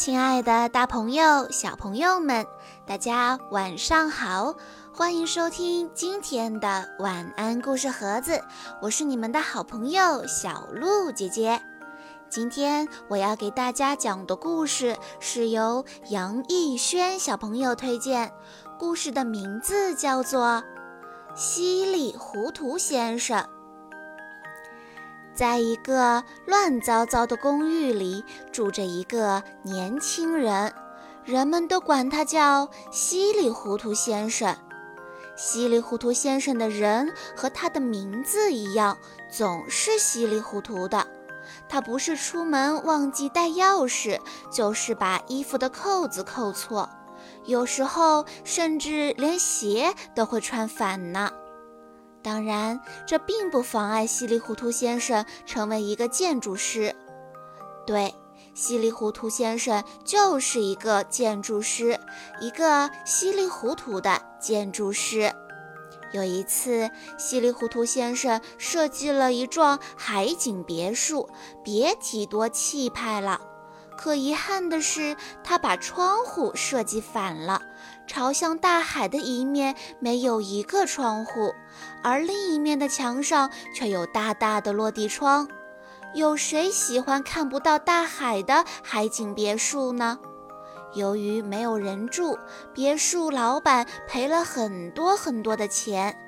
亲爱的，大朋友、小朋友们，大家晚上好！欢迎收听今天的晚安故事盒子，我是你们的好朋友小鹿姐姐。今天我要给大家讲的故事是由杨逸轩小朋友推荐，故事的名字叫做《稀里糊涂先生》。在一个乱糟糟的公寓里，住着一个年轻人，人们都管他叫稀里糊涂先生。稀里糊涂先生的人和他的名字一样，总是稀里糊涂的。他不是出门忘记带钥匙，就是把衣服的扣子扣错，有时候甚至连鞋都会穿反呢。当然，这并不妨碍稀里糊涂先生成为一个建筑师。对，稀里糊涂先生就是一个建筑师，一个稀里糊涂的建筑师。有一次，稀里糊涂先生设计了一幢海景别墅，别提多气派了。可遗憾的是，他把窗户设计反了，朝向大海的一面没有一个窗户，而另一面的墙上却有大大的落地窗。有谁喜欢看不到大海的海景别墅呢？由于没有人住，别墅老板赔了很多很多的钱。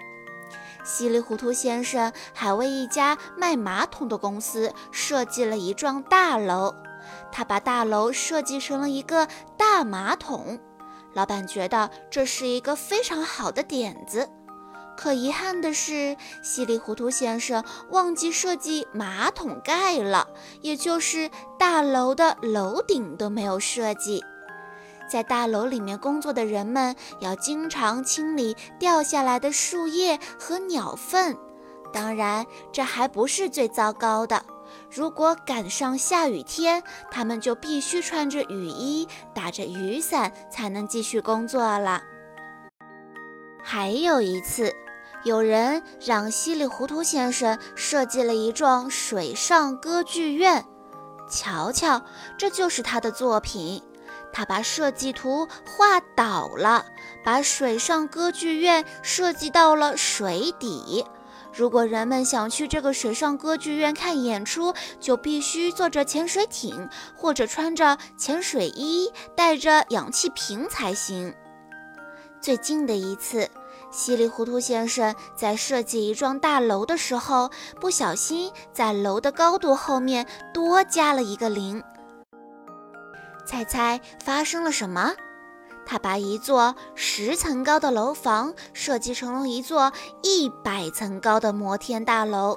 稀里糊涂先生还为一家卖马桶的公司设计了一幢大楼。他把大楼设计成了一个大马桶，老板觉得这是一个非常好的点子。可遗憾的是，稀里糊涂先生忘记设计马桶盖了，也就是大楼的楼顶都没有设计。在大楼里面工作的人们要经常清理掉下来的树叶和鸟粪。当然，这还不是最糟糕的。如果赶上下雨天，他们就必须穿着雨衣，打着雨伞，才能继续工作了。还有一次，有人让稀里糊涂先生设计了一幢水上歌剧院，瞧瞧，这就是他的作品。他把设计图画倒了，把水上歌剧院设计到了水底。如果人们想去这个水上歌剧院看演出，就必须坐着潜水艇，或者穿着潜水衣，带着氧气瓶才行。最近的一次，稀里糊涂先生在设计一幢大楼的时候，不小心在楼的高度后面多加了一个零。猜猜发生了什么？他把一座十层高的楼房设计成了一座一百层高的摩天大楼，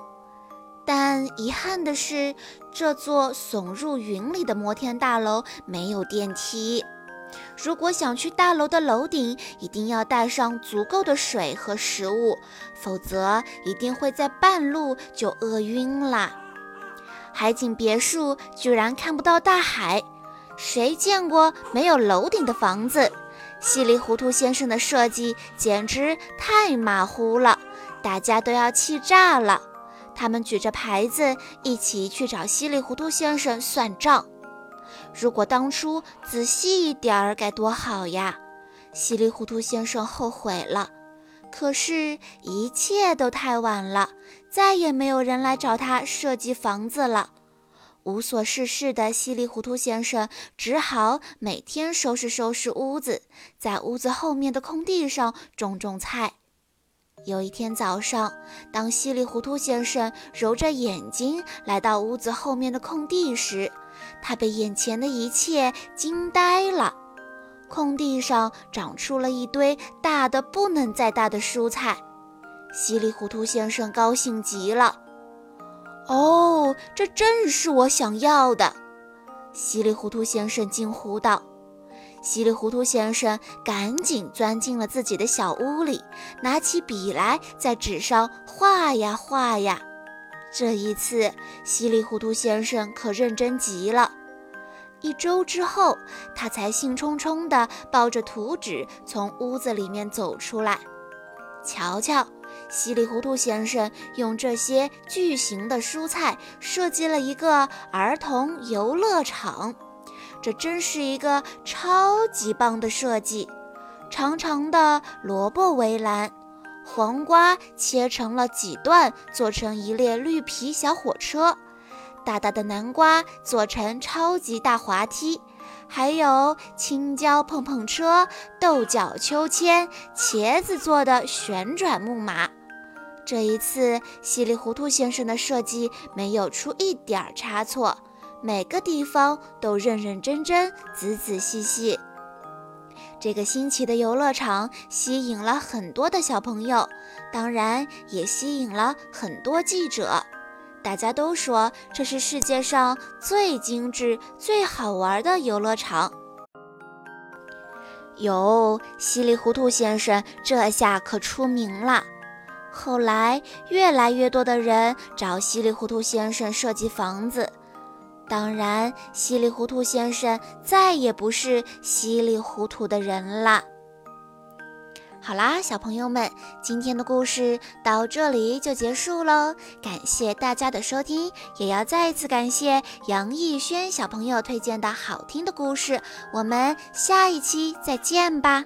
但遗憾的是，这座耸入云里的摩天大楼没有电梯。如果想去大楼的楼顶，一定要带上足够的水和食物，否则一定会在半路就饿晕了。海景别墅居然看不到大海。谁见过没有楼顶的房子？稀里糊涂先生的设计简直太马虎了，大家都要气炸了。他们举着牌子一起去找稀里糊涂先生算账。如果当初仔细一点儿该多好呀！稀里糊涂先生后悔了。可是，一切都太晚了，再也没有人来找他设计房子了。无所事事的稀里糊涂先生只好每天收拾收拾屋子，在屋子后面的空地上种种菜。有一天早上，当稀里糊涂先生揉着眼睛来到屋子后面的空地时，他被眼前的一切惊呆了。空地上长出了一堆大的不能再大的蔬菜，稀里糊涂先生高兴极了。哦，这正是我想要的！稀里糊涂先生惊呼道。稀里糊涂先生赶紧钻进了自己的小屋里，拿起笔来在纸上画呀画呀。这一次，稀里糊涂先生可认真极了。一周之后，他才兴冲冲地抱着图纸从屋子里面走出来。瞧瞧。稀里糊涂先生用这些巨型的蔬菜设计了一个儿童游乐场，这真是一个超级棒的设计！长长的萝卜围栏，黄瓜切成了几段，做成一列绿皮小火车；大大的南瓜做成超级大滑梯，还有青椒碰碰车、豆角秋千、茄子做的旋转木马。这一次，稀里糊涂先生的设计没有出一点儿差错，每个地方都认认真真、仔仔细细。这个新奇的游乐场吸引了很多的小朋友，当然也吸引了很多记者。大家都说这是世界上最精致、最好玩的游乐场。哟，稀里糊涂先生这下可出名了。后来，越来越多的人找稀里糊涂先生设计房子。当然，稀里糊涂先生再也不是稀里糊涂的人了。好啦，小朋友们，今天的故事到这里就结束喽。感谢大家的收听，也要再次感谢杨逸轩小朋友推荐的好听的故事。我们下一期再见吧。